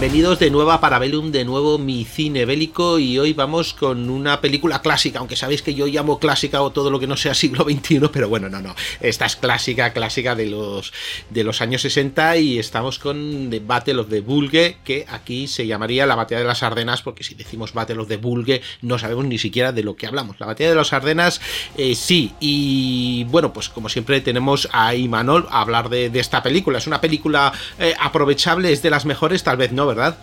Bienvenidos de nuevo a Parabellum, de nuevo mi cine bélico y hoy vamos con una película clásica, aunque sabéis que yo llamo clásica o todo lo que no sea siglo XXI, pero bueno, no, no, esta es clásica, clásica de los, de los años 60 y estamos con The Battle of the Bulge, que aquí se llamaría la Batalla de las Ardenas, porque si decimos Battle of the Bulge no sabemos ni siquiera de lo que hablamos. La Batalla de las Ardenas, eh, sí, y bueno, pues como siempre tenemos a Imanol a hablar de, esta película, es una película eh, aprovechable, es de las mejores, tal vez no, ¿verdad?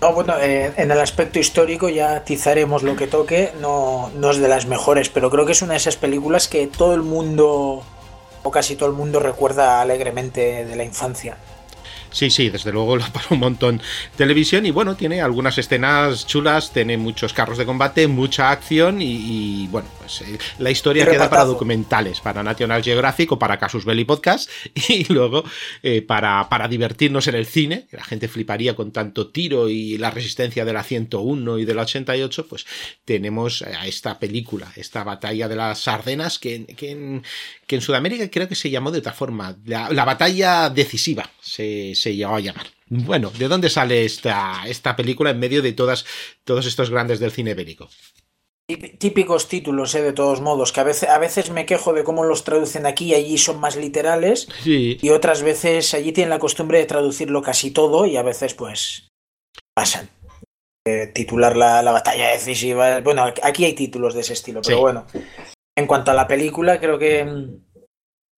No, bueno, eh, en el aspecto histórico ya atizaremos lo que toque, no, no es de las mejores, pero creo que es una de esas películas que todo el mundo, o casi todo el mundo, recuerda alegremente de la infancia. Sí, sí, desde luego lo para un montón televisión y bueno, tiene algunas escenas chulas, tiene muchos carros de combate, mucha acción y, bueno, pues eh, la historia queda para documentales, para National Geographic o para Casus Belli Podcast y luego eh, para, para divertirnos en el cine, que la gente fliparía con tanto tiro y la resistencia de la 101 y de la 88, pues tenemos a esta película, esta batalla de las Ardenas que, que, en, que en Sudamérica creo que se llamó de otra forma, la, la batalla decisiva. Se, se llegó a llamar. Bueno, ¿de dónde sale esta, esta película en medio de todas, todos estos grandes del cine bélico? Típicos títulos, ¿eh? de todos modos, que a veces, a veces me quejo de cómo los traducen aquí y allí son más literales. Y otras veces allí tienen la costumbre de traducirlo casi todo y a veces pues pasan. Eh, titular la, la, batalla decisiva. Bueno, aquí hay títulos de ese estilo, pero bueno. En cuanto a la película, creo que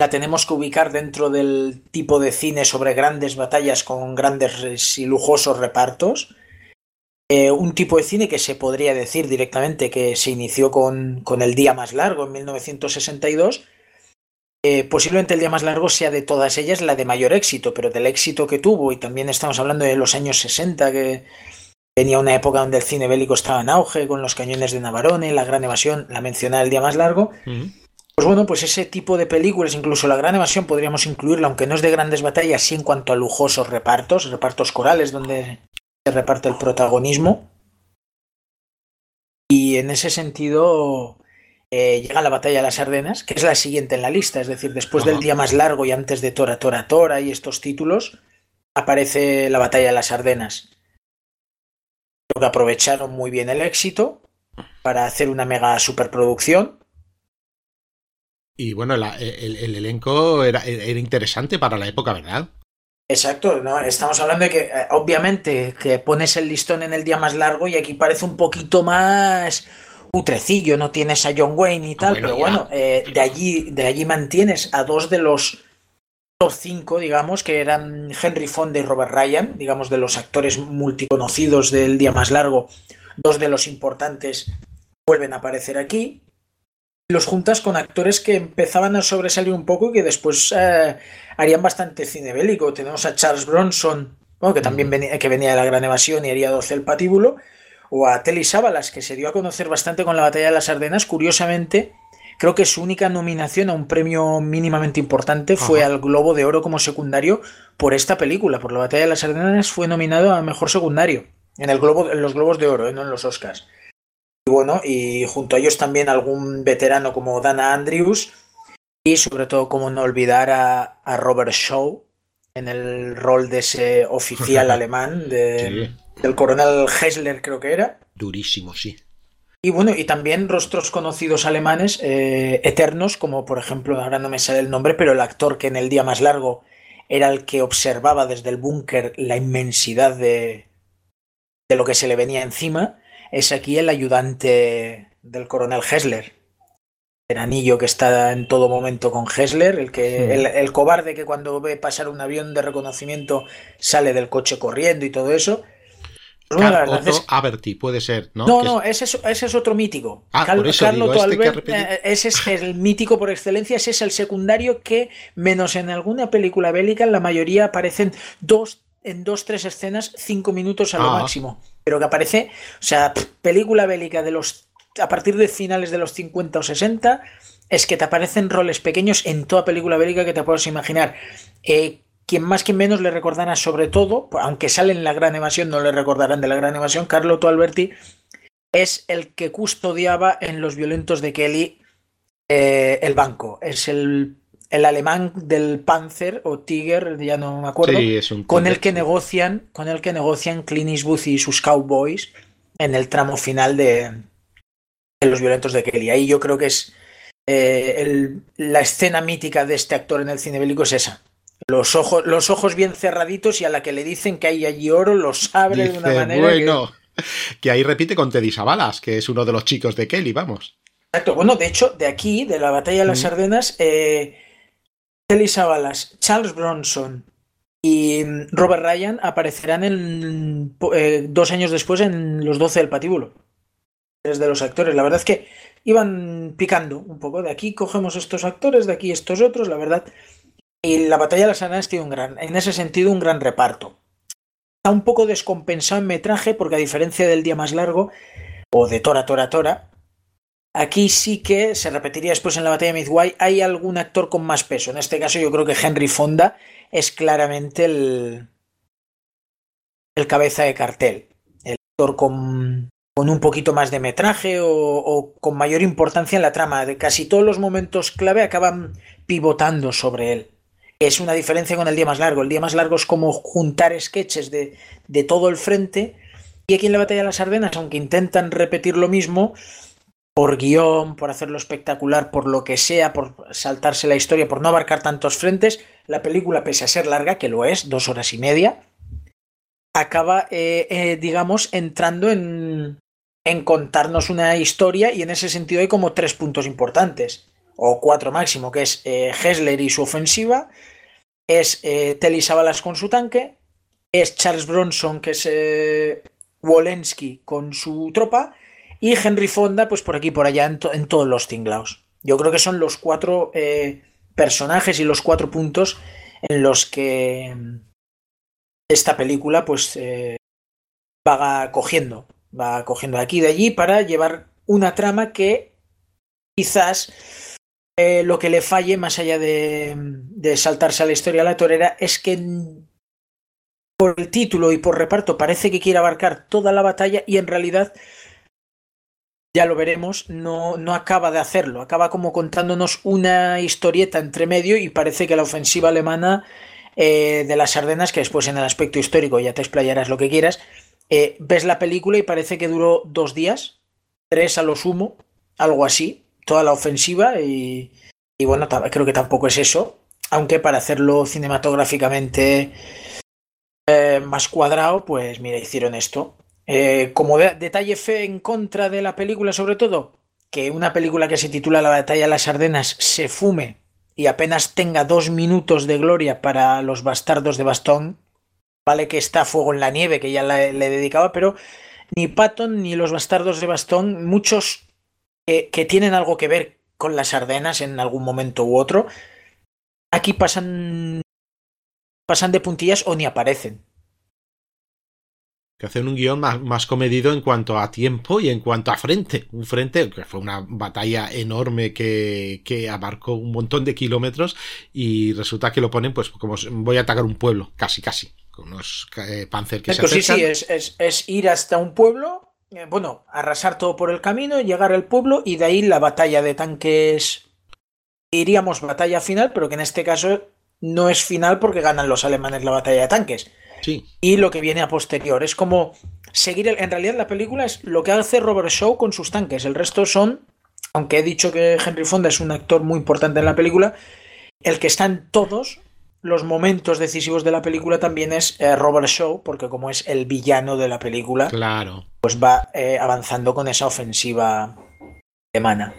la tenemos que ubicar dentro del tipo de cine sobre grandes batallas con grandes y lujosos repartos. Eh, un tipo de cine que se podría decir directamente que se inició con, con El Día Más Largo en 1962. Eh, posiblemente el día más largo sea de todas ellas la de mayor éxito, pero del éxito que tuvo, y también estamos hablando de los años 60, que tenía una época donde el cine bélico estaba en auge, con los cañones de Navarone, la gran evasión, la mencionada el día más largo. Pues bueno, pues ese tipo de películas, incluso la gran evasión, podríamos incluirla, aunque no es de grandes batallas, sí en cuanto a lujosos repartos, repartos corales donde se reparte el protagonismo. Y en ese sentido eh, llega la batalla de las Ardenas, que es la siguiente en la lista, es decir, después del día más largo y antes de Tora, Tora, Tora y estos títulos, aparece la batalla de las Ardenas. Creo que aprovecharon muy bien el éxito para hacer una mega superproducción y bueno, el, elenco era, era, interesante para la época, ¿verdad? Exacto, ¿no? Estamos hablando de que, eh, obviamente, que pones el listón en el día más largo y aquí parece un poquito más putrecillo, no tienes a John Wayne y tal, pero bueno, eh, de, allí, de allí mantienes a dos de los top cinco, digamos, que eran Henry Fonda y Robert Ryan, digamos, de los actores multiconocidos del día más largo, dos de los importantes vuelven a aparecer aquí los juntas con actores que empezaban a sobresalir un poco y que después eh, harían bastante cine bélico. Tenemos a Charles Bronson, que también venía, que venía de la Gran Evasión y haría 12 el patíbulo, o a Telly Savalas, que se dio a conocer bastante con la Batalla de las Ardenas. Curiosamente, creo que su única nominación a un premio mínimamente importante fue al Globo de Oro como secundario por esta película, por la Batalla de las Ardenas fue nominado a Mejor Secundario en, el globo, en los Globos de Oro, eh, no en los Oscars. Y bueno, y junto a ellos también algún veterano como Dana Andrews y sobre todo, como no olvidar a, Robert Shaw en el rol de ese oficial alemán del coronel Hessler, creo que era. Durísimo, sí. Y bueno, y también rostros conocidos alemanes eh, eternos, como por ejemplo, ahora no me sale el nombre, pero el actor que en el día más largo era el que observaba desde el búnker la inmensidad de, de lo que se le venía encima es aquí el ayudante del coronel Hessler. El anillo que está en todo momento con Hessler, el, que, el, cobarde que cuando ve pasar un avión de reconocimiento sale del coche corriendo y todo eso. Otto Aberti, puede ser, ¿no? No, no, ese es, ese es, otro mítico. Ah, por eso este eh, ese es el mítico por excelencia, ese es el secundario que, menos en alguna película bélica, en la mayoría aparecen dos en dos, tres escenas, cinco minutos a lo ah. máximo. Pero que aparece, o sea, película bélica de los. a partir de finales de los 50 o 60, es que te aparecen roles pequeños en toda película bélica que te puedas imaginar. Eh, quien más que menos le recordará, sobre todo, aunque sale en la gran evasión, no le recordarán de la gran evasión, Carlo Alberti es el que custodiaba en los violentos de Kelly eh, el banco. Es el, el, alemán del Panzer o Tiger, ya no me acuerdo, con el que negocian, con el que negocian Clint Eastwood y sus cowboys en el tramo final de, de los violentos de Kelly. Ahí yo creo que es eh, la escena mítica de este actor en el cine bélico es esa. Los ojos, los ojos bien cerraditos y a la que le dicen que hay allí oro, los abre de una manera. Bueno, que... ahí repite con Teddy Savalas, que es uno de los chicos de Kelly, vamos. Exacto, bueno, de hecho, de aquí, de la batalla de las. Ardenas, eh, Teddy Savalas, Charles Bronson y mm, Robert Ryan aparecerán eh, dos años después en Los Doce del Patíbulo. Es de los actores. La verdad es que iban picando un poco. De aquí cogemos estos actores, de aquí estos otros, la verdad. Y la batalla de las Ardenas tiene un gran, en ese sentido, un gran reparto. Está un poco descompensado en metraje, porque a diferencia del día más largo, o de Tora, Tora, Tora, aquí sí que se repetiría después en la batalla de Midway, hay algún actor con más peso. En este caso, yo creo que Henry Fonda es claramente el, el cabeza de cartel. El actor con, con un poquito más de metraje o, con mayor importancia en la trama. Casi todos los momentos clave acaban pivotando sobre él. Es una diferencia con el día más largo. El día más largo es como juntar sketches de, de todo el frente. Y aquí en la batalla de las Ardenas, aunque intentan repetir lo mismo, por guion, por hacerlo espectacular, por lo que sea, por saltarse la historia, por no abarcar tantos frentes, la película, pese a ser larga, que lo es, dos horas y media, acaba, eh, eh, digamos, entrando en, en contarnos una historia y en ese sentido hay como tres puntos importantes, o cuatro máximo, que es eh, Hessler y su ofensiva, es eh, Telly Savalas con su tanque, es Charles Bronson, que es Wolensky con su tropa, y Henry Fonda, pues por aquí por allá en, todos los tinglaos. Yo creo que son los cuatro eh, personajes y los cuatro puntos en los que esta película pues va cogiendo va cogiendo aquí y de allí para llevar una trama que quizás eh, lo que le falle, más allá de, de, saltarse a la historia a la torera, es que por el título y por reparto parece que quiere abarcar toda la batalla y en realidad, ya lo veremos, no, no acaba de hacerlo. Acaba como contándonos una historieta entre medio y parece que la ofensiva alemana eh, de las Ardenas, que después en el aspecto histórico ya te explayarás lo que quieras, eh, ves la película y parece que duró dos días, tres a lo sumo, algo así, toda la ofensiva y, bueno, creo que tampoco es eso, aunque para hacerlo cinematográficamente eh, más cuadrado, pues mira, hicieron esto. Eh, como detalle fe en contra de la película, sobre todo, que una película que se titula La batalla de las Ardenas se fume y apenas tenga dos minutos de gloria para los bastardos de Bastón, Vale que está Fuego en la Nieve, que ya le, dedicaba, pero ni Patton ni los bastardos de Bastón, muchos que tienen algo que ver con las Ardenas en algún momento u otro, aquí pasan, pasan de puntillas o ni aparecen. Que hacen un guion más, más, comedido en cuanto a tiempo y en cuanto a frente. Un frente que fue una batalla enorme que, que abarcó un montón de kilómetros y resulta que lo ponen pues como voy a atacar un pueblo, casi, casi con unos eh, panzer que se Sí, sí, es, es, ir hasta un pueblo, eh, bueno, arrasar todo por el camino, llegar al pueblo y de ahí la batalla de tanques. Iríamos batalla final, pero que en este caso no es final porque ganan los alemanes la batalla de tanques. Sí. Y lo que viene a posterior. Es como seguir. en realidad, la película es lo que hace Robert Shaw con sus tanques. El resto son. Aunque he dicho que Henry Fonda es un actor muy importante en la película, el que están todos los momentos decisivos de la película también es eh, Robert Shaw, porque como es el villano de la película, claro. pues va eh, avanzando con esa ofensiva alemana.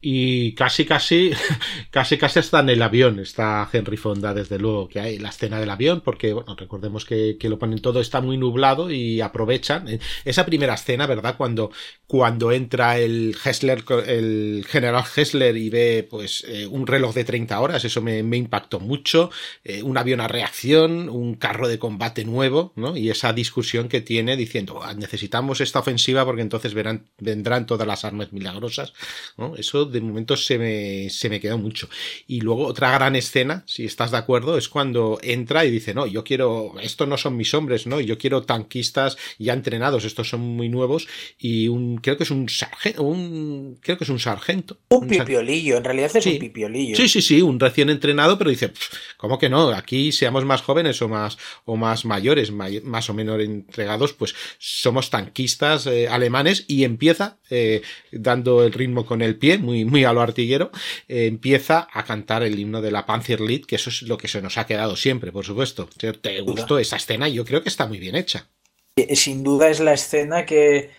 Y casi, casi, casi, casi está en el avión, está Henry Fonda, desde luego, que hay la escena del avión, porque, bueno, recordemos que, lo ponen todo, está muy nublado y aprovechan. Eh, esa primera escena, ¿verdad? Cuando, cuando entra el Hessler, el general Hessler y ve, pues, eh, un reloj de 30 horas, eso me, me impactó mucho. Eh, un avión a reacción, un carro de combate nuevo, ¿no? Y esa discusión que tiene diciendo, ah, necesitamos esta ofensiva porque entonces verán, vendrán todas las armas milagrosas, ¿no? Eso de momento se me, se me quedó mucho. Y luego otra gran escena, si estás de acuerdo, es cuando entra y dice, no, yo quiero, estos no son mis hombres, ¿no? Yo quiero tanquistas ya entrenados, estos son muy nuevos y un, creo que es un sargento, un, creo que es un sargento. Un, pipiolillo, en realidad es un pipiolillo. Sí, sí, sí, un recién entrenado, pero dice, ¿cómo que no? Aquí seamos más jóvenes o más, o más mayores, más o menos entregados, pues somos tanquistas eh, alemanes y empieza eh, dando el ritmo con el pie, muy, muy a lo artillero, eh, empieza a cantar el himno de la Panzerlied, que eso es lo que se nos ha quedado siempre, por supuesto. ¿Te gustó esa escena? Yo creo que está muy bien hecha. Eh, sin duda es la escena que,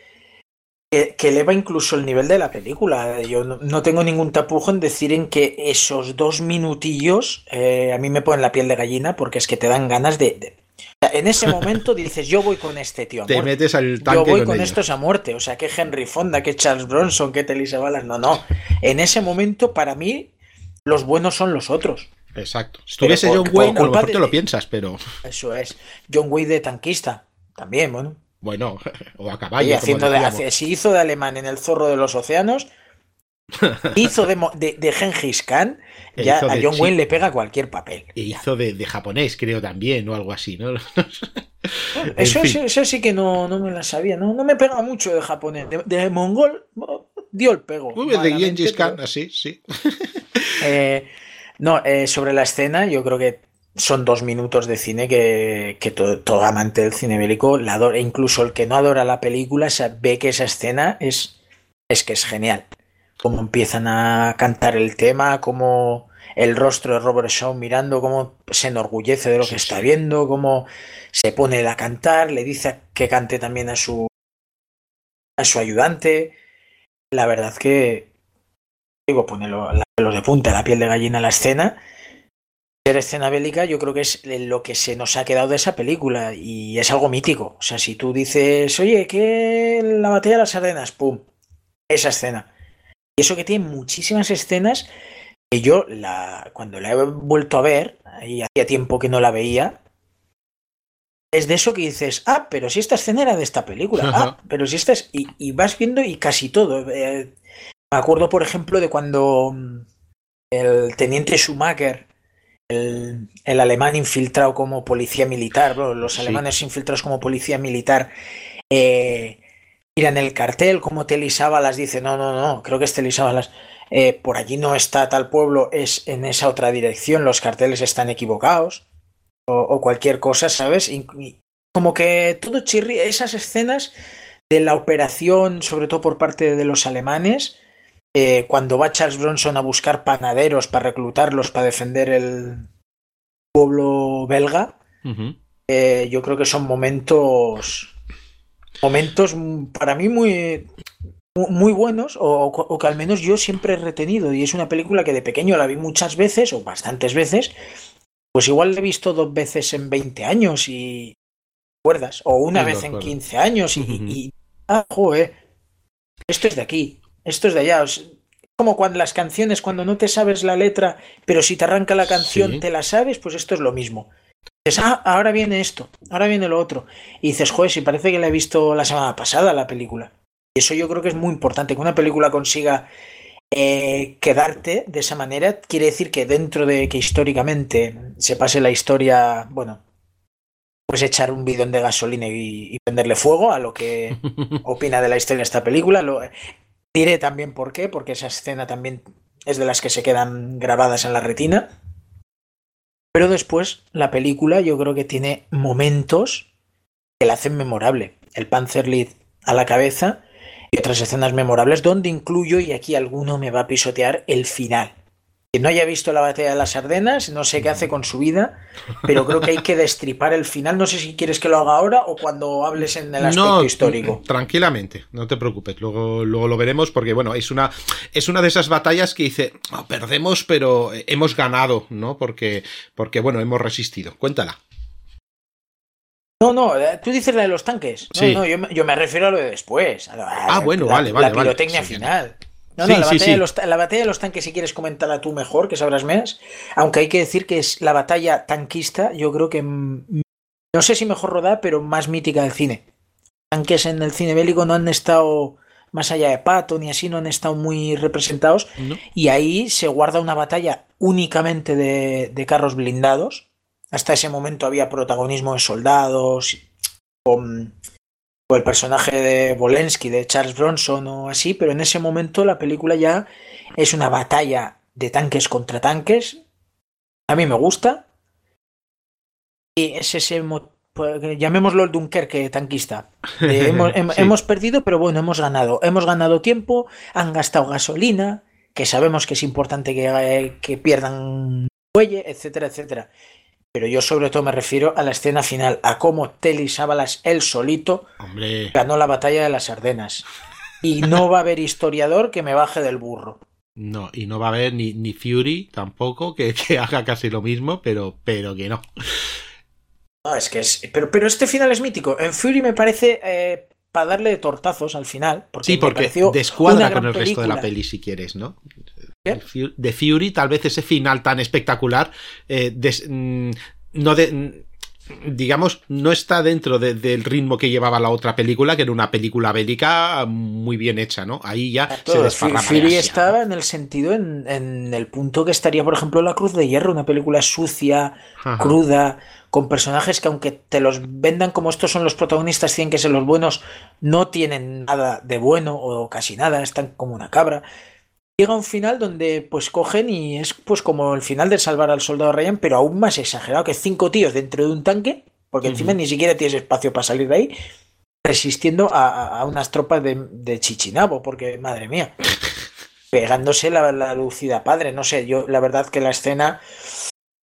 que, eleva incluso el nivel de la película. Yo no, tengo ningún tapujo en decir en que esos dos minutillos eh, a mí me ponen la piel de gallina porque es que te dan ganas de en ese momento dices, yo voy con este tío. Te metes al tanque. Yo voy con, estos a muerte. O sea, que Henry Fonda, que Charles Bronson, que Telisa Balas. No, no. En ese momento, para mí, los buenos son los otros. Exacto. Si tuviese John Wayne, a lo mejor te lo piensas, pero. Eso es. John Wayne de tanquista. También, bueno. Bueno, o a caballo. haciendo de, si hizo de alemán en el zorro de los océanos, hizo de, de, de Gengis Khan ya a John Wayne le pega cualquier papel. E hizo de, japonés, creo también, o algo así, ¿no? eso, eso, sí que no, no me la sabía, ¿no? No me pega mucho de japonés. De, mongol, dio el pego. de Gengis Khan, así, sí. Eh, no, eh, sobre la escena, yo creo que son dos minutos de cine que, que todo, amante del cine bélico la adora, e incluso el que no adora la película ve que esa escena es, es que es genial. Cómo empiezan a cantar el tema, cómo el rostro de Robert Shaw mirando cómo se enorgullece de lo que está viendo, cómo se pone a cantar, le dice que cante también a su a su ayudante. La verdad que digo, pone los de punta, la piel de gallina la escena. Ser escena bélica, yo creo que es lo que se nos ha quedado de esa película y es algo mítico. O sea, si tú dices, oye, que la batalla de las Ardenas, ¡pum! Esa escena. Y eso que tiene muchísimas escenas que yo la, cuando la he vuelto a ver, y hacía tiempo que no la veía, es de eso que dices, ah, pero si esta escena era de esta película, ah, pero si esta es, y, vas viendo y casi todo. Eh, me acuerdo, por ejemplo, de cuando mm, el teniente Schumacher, el, el alemán infiltrado como policía militar, los alemanes infiltrados como policía militar, eh, miran el cartel, como las dice, no, no, no, creo que es Telly las eh, por allí no está tal pueblo, es en esa otra dirección, los carteles están equivocados, o, cualquier cosa, ¿sabes? como que todo chirri, esas escenas de la operación, sobre todo por parte de los alemanes, eh, cuando va Charles Bronson a buscar panaderos para reclutarlos para defender el pueblo belga, eh, yo creo que son momentos momentos para mí muy muy buenos o, que al menos yo siempre he retenido. Y es una película que de pequeño la vi muchas veces o bastantes veces. Pues igual la he visto dos veces en 20 años y ¿recuerdas? o una vez en 15 años y, ah, joder, esto es de aquí esto es de allá. Como cuando las canciones cuando no te sabes la letra pero si te arranca la canción te la sabes pues esto es lo mismo dices, ah, ahora viene esto, ahora viene lo otro. Y dices, joder, si parece que la he visto la semana pasada la película. Y eso yo creo que es muy importante, que una película consiga eh, quedarte de esa manera, quiere decir que dentro de que históricamente se pase la historia, bueno, pues echar un bidón de gasolina y, prenderle fuego a lo que opina de la historia de esta película. Lo, diré también por qué, porque esa escena también es de las que se quedan grabadas en la retina. Pero después la película yo creo que tiene momentos que la hacen memorable. El Panzerlied a la cabeza y otras escenas memorables donde incluyo, y aquí alguno me va a pisotear, el final. Que no haya visto la batalla de las Ardenas, no sé qué hace con su vida, pero creo que hay que destripar el final. No sé si quieres que lo haga ahora o cuando hables en el aspecto histórico. Tranquilamente, no te preocupes. Luego, luego lo veremos porque, bueno, es una, es una de esas batallas que dice, oh, perdemos, pero hemos ganado, ¿no? Porque, porque, bueno, hemos resistido. Cuéntala. No, no, eh, tú dices la de los tanques. No, no, yo, me refiero a lo de después. ah, bueno, vale, vale. La pirotecnia final. No, no, la, batalla de los, la, batalla de los, tanques, si quieres comentarla tú mejor, que sabrás más. Aunque hay que decir que es la batalla tanquista, yo creo que. No sé si mejor rodada, pero más mítica del cine. Tanques en el cine bélico no han estado más allá de Pato ni así, no han estado muy representados. Y ahí se guarda una batalla únicamente de, de, carros blindados. Hasta ese momento había protagonismo de soldados, con o el personaje de Bolensky, de Charles Bronson o así, pero en ese momento la película ya es una batalla de tanques contra tanques. A mí me gusta. Y es ese, pues, llamémoslo el Dunkerque tanquista. hemos, perdido, pero bueno, hemos ganado. Hemos ganado tiempo, han gastado gasolina, que sabemos que es importante que, eh, que pierdan fuelle, etcétera, etcétera. Pero yo sobre todo me refiero a la escena final, a cómo Telly Sábalas, él solito, ganó la batalla de las Ardenas. Y no va a haber historiador que me baje del burro. No, y no va a haber ni, ni Fury tampoco, que, que, haga casi lo mismo, pero, pero que no. No, es que es. Pero, pero este final es mítico. En Fury me parece eh, para darle tortazos al final. Porque sí, porque descuadra con el resto de la peli si quieres, ¿no? De Fury, tal vez ese final tan espectacular, eh, mm, no de, mm, digamos, no está dentro del ritmo que llevaba la otra película, que era una película bélica muy bien hecha, ¿no? Ahí ya se desparrama. Fury estaba en el sentido, en, el punto que estaría, por ejemplo, La Cruz de Hierro, una película sucia, cruda, con personajes que aunque te los vendan como estos son los protagonistas, tienen que ser los buenos, no tienen nada de bueno o casi nada, están como una cabra llega un final donde pues cogen y es pues como el final de salvar al soldado Ryan, pero aún más exagerado, que cinco tíos dentro de un tanque, porque encima ni siquiera tienes espacio para salir de ahí, resistiendo a, unas tropas de, Chichinabo, porque madre mía, pegándose la, la, lucida padre, no sé, yo la verdad que la escena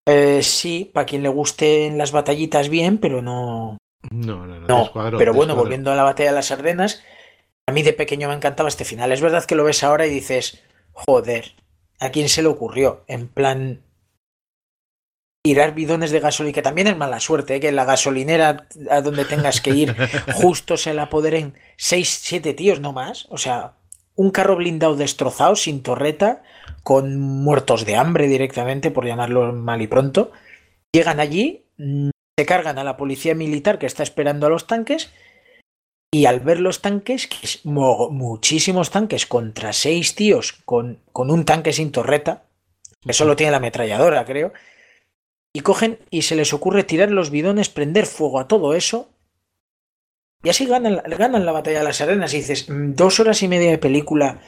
eh, sí, para quien le gusten las batallitas bien, pero no... No, no, no. pero bueno, volviendo a la batalla de las Ardenas, a mí de pequeño me encantaba este final. Es verdad que lo ves ahora y dices, Joder, ¿a quién se le ocurrió? En plan, tirar bidones de gasolina, que también es mala suerte, ¿eh? que en la gasolinera a donde tengas que ir justo se la apoderen seis, siete tíos, no más. O sea, un carro blindado destrozado, sin torreta, con muertos de hambre directamente, por llamarlo mal y pronto. Llegan allí, mm, se cargan a la policía militar que está esperando a los tanques y al ver los tanques, que es muchísimos tanques contra seis tíos con, con un tanque sin torreta, que solo tiene la ametralladora, creo, y cogen y se les ocurre tirar los bidones, prender fuego a todo eso, y así ganan, ganan la batalla de las arenas. Y dices, mm, dos horas y media de película,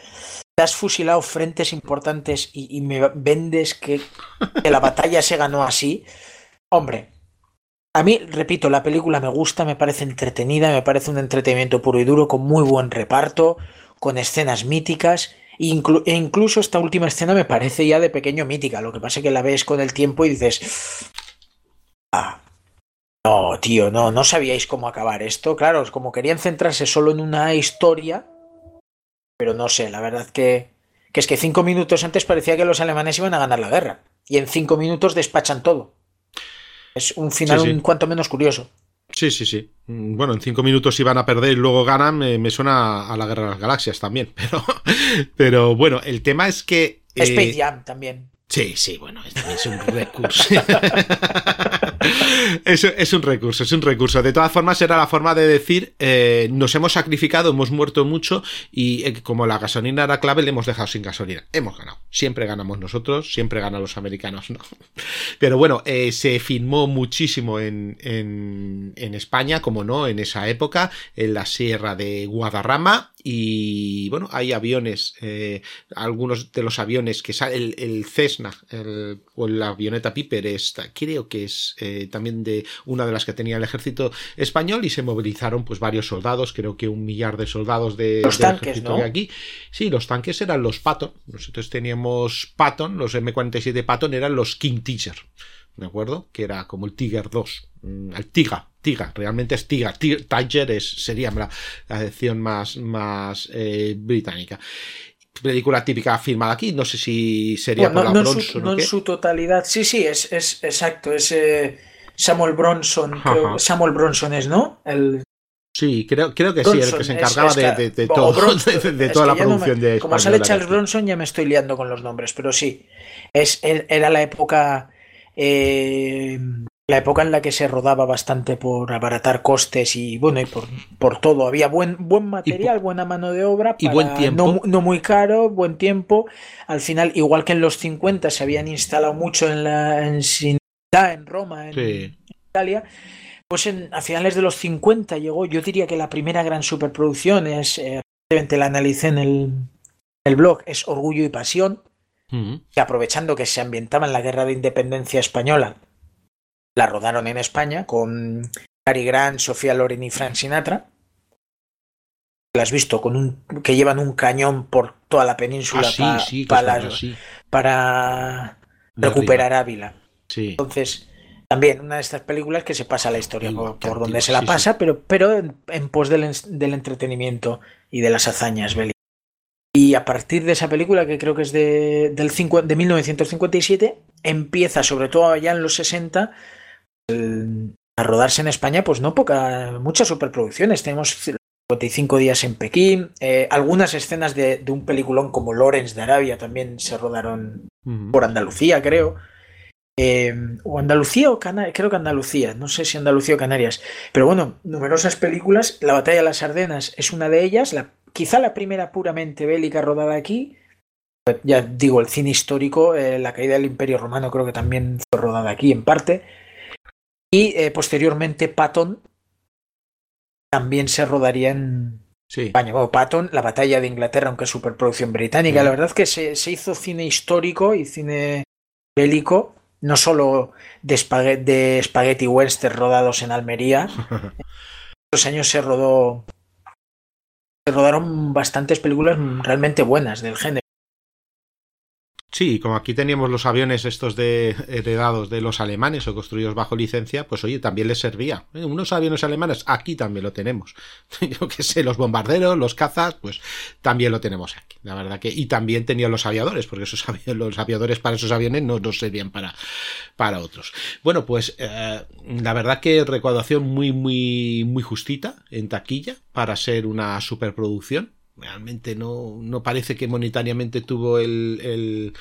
te has fusilado frentes importantes y, me vendes que, que la batalla se ganó así. Hombre, a mí, repito, la película me gusta, me parece entretenida, me parece un entretenimiento puro y duro, con muy buen reparto, con escenas míticas. e incluso esta última escena me parece ya de pequeño mítica. Lo que pasa es que la ves con el tiempo y dices. Ah. No, tío, no, no sabíais cómo acabar esto. Claro, es como querían centrarse solo en una historia. Pero no sé, la verdad que. Que es que cinco minutos antes parecía que los alemanes iban a ganar la guerra. Y en cinco minutos despachan todo. Es un final un cuanto menos curioso. Sí, sí, sí. Mm, bueno, en cinco minutos iban a perder y luego ganan, me, suena a la Guerra de las Galaxias también. Pero, pero bueno, el tema es que. Space eh, Jam también. Sí, sí, bueno, es, un recurso. es, un recurso, es un recurso. De todas formas, era la forma de decir, eh, nos hemos sacrificado, hemos muerto mucho y eh, como la gasolina era clave, le hemos dejado sin gasolina. Hemos ganado. Siempre ganamos nosotros, siempre ganan los americanos, ¿no? Pero bueno, eh, se filmó muchísimo en, España, como no, en esa época, en la Sierra de Guadarrama y bueno, hay aviones, algunos de los aviones que sale, el, Cessna o la avioneta Piper, esta, creo que es también de una de las que tenía el ejército español y se movilizaron pues varios soldados, creo que un millar de soldados de, los tanques, ¿no? aquí. Sí, los tanques eran los Patton, nosotros teníamos Patton, los M47 Patton eran los King Teacher. ¿de acuerdo? Que era como el Tiger 2, mm, el Tiga, Tiga, realmente es Tiga, Tiger es, sería la, la más, más eh, británica. Película típica filmada aquí, no sé si sería por la no Bronson. En su, no en su totalidad, sí, sí, es, es exacto, es eh, Samuel Bronson, Samuel Bronson es, ¿no? El Sí, creo, creo que sí, el que se encargaba de, de, todo, de, toda la producción de Como sale Charles Bronson, ya me estoy liando con los nombres, pero sí, es, era la época eh, la época en la que se rodaba bastante por abaratar costes y bueno, y por, por todo. Había buen, buen material, buena mano de obra. y buen tiempo. No, muy caro, buen tiempo. Al final, igual que en los 50 se habían instalado mucho en la en, en Roma, en, Italia. Pues en, a finales de los 50 llegó, yo diría que la primera gran superproducción es, eh, la analicé en el, el blog, es Orgullo y Pasión, que aprovechando que se ambientaba en la guerra de independencia española, la rodaron en España con Cary Grant, Sofía Loren y Frank Sinatra. Las has visto con un que llevan un cañón por toda la península ah, para, recuperar Ávila. Entonces, también una de estas películas que se pasa la historia por, donde se la pasa, pero, pero en, pos del, del, entretenimiento y de las hazañas bélicas. Y a partir de esa película, que creo que es de, del de 1957, empieza, sobre todo allá en los 60, a rodarse en España, pues no poca, muchas superproducciones. Tenemos 55 días en Pekín, eh, algunas escenas de, un peliculón como Lawrence de Arabia también se rodaron por Andalucía, creo. Eh, o Andalucía o Canarias, creo que Andalucía, no sé si Andalucía o Canarias, pero bueno, numerosas películas. La batalla de las Ardenas es una de ellas, la quizá la primera puramente bélica rodada aquí. Ya digo, el cine histórico, eh, la caída del Imperio Romano creo que también fue rodada aquí en parte. Y eh, posteriormente Patton también se rodaría en España. Patton, la batalla de Inglaterra, aunque es superproducción británica. La verdad es que se, hizo cine histórico y cine bélico, no solo de, de spaghetti western rodados en Almería. en los años se rodó rodaron bastantes películas realmente buenas del género. Sí, como aquí teníamos los aviones estos de heredados de los alemanes o construidos bajo licencia, pues oye, también les servía. ¿eh? Unos aviones alemanes, aquí también lo tenemos. Yo que sé, los bombarderos, los cazas, pues también lo tenemos aquí. La verdad que, y también tenían los aviadores, porque esos los aviadores para esos aviones no, no servían para, para otros. Bueno, pues eh, la verdad que recaudación muy, muy, muy justita en taquilla para ser una superproducción realmente no, no parece que monetariamente tuvo el, el,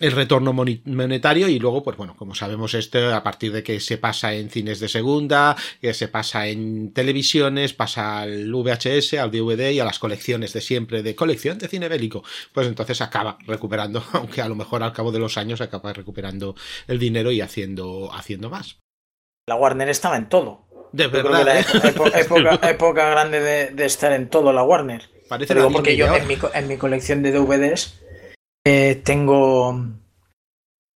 eh, retorno monetario y luego, pues bueno, como sabemos esto, a partir de que se pasa en cines de segunda, que se pasa en televisiones, pasa al VHS, al DVD y a las colecciones de siempre, de colección de cine bélico, pues entonces acaba recuperando, aunque a lo mejor al cabo de los años acaba recuperando el dinero y haciendo, haciendo más. La Warner estaba en todo. De verdad. La ¿eh? época, grande de, estar en todo la Warner. Parece porque yo en mi, en mi, colección de DVDs eh, tengo.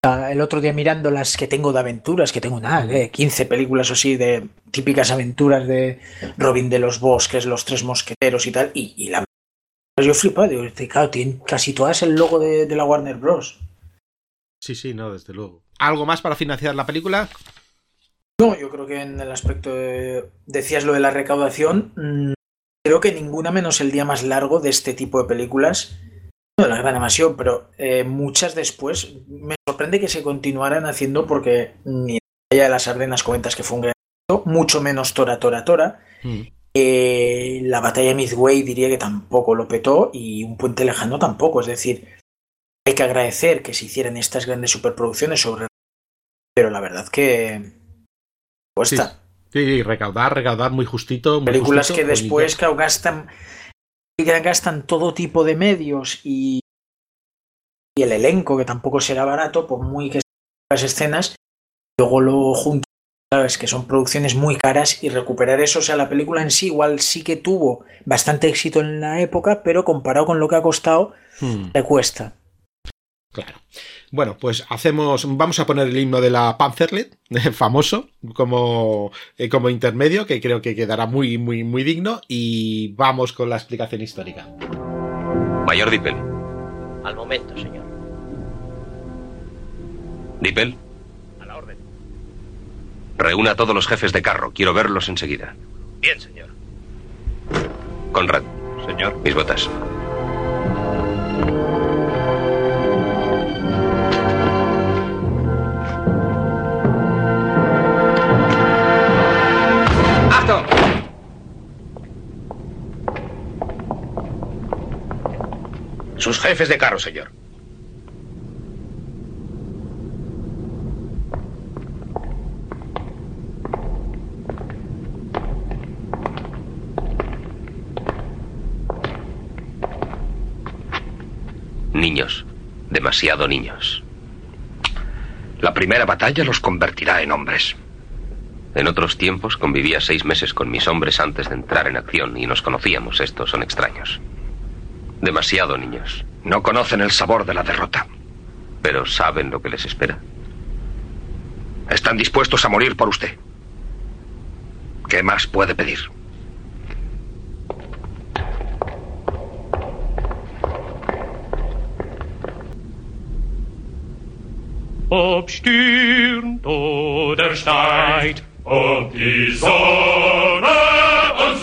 El otro día mirando las que tengo de aventuras, que tengo nada, 15 películas o así de típicas aventuras de Robin de los Bosques, Los Tres Mosqueteros y tal, y, la yo flipo, digo, claro, tienen casi todas el logo de, de la Warner Bros. Sí, sí, no, desde luego. ¿Algo más para financiar la película? No, yo creo que en el aspecto de, decías lo de la recaudación, mm, creo que ninguna menos el día más largo de este tipo de películas, no de la gran evasión, pero eh, muchas después, me sorprende que se continuaran haciendo porque ni la de las Ardenas comentas que fue un gran mucho menos Tora Tora Tora. Mm. Eh, la batalla de Midway diría que tampoco lo petó y un puente lejano tampoco. Es decir, hay que agradecer que se hicieran estas grandes superproducciones sobre... Pero la verdad que cuesta. Sí, recaudar, recaudar muy justito. Películas que después gastan, gastan todo tipo de medios y, y el elenco, que tampoco será barato, por muy que sean las escenas, luego lo juntan es que son producciones muy caras y recuperar eso, o sea, la película en sí igual sí que tuvo bastante éxito en la época, pero comparado con lo que ha costado, hmm. le cuesta. Claro. Bueno, pues hacemos, vamos a poner el himno de la Panzerlet, famoso, como, eh, como intermedio, que creo que quedará muy, muy, muy digno, y vamos con la explicación histórica. Mayor Dippel. Al momento, señor. Dippel. A la orden. Reúna a todos los jefes de carro, quiero verlos enseguida. Bien, señor. Conrad. Señor. Mis botas. Sus jefes de carro, señor. Niños, demasiado niños. La primera batalla los convertirá en hombres. En otros tiempos convivía seis meses con mis hombres antes de entrar en acción y nos conocíamos. Estos son extraños. Demasiado niños. No conocen el sabor de la derrota. Pero saben lo que les espera. Están dispuestos a morir por usted. ¿Qué más puede pedir? Obstürmt oder steigt, ob die Sonne uns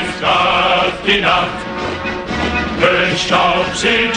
eiskalt die Nacht. Bestaubt sind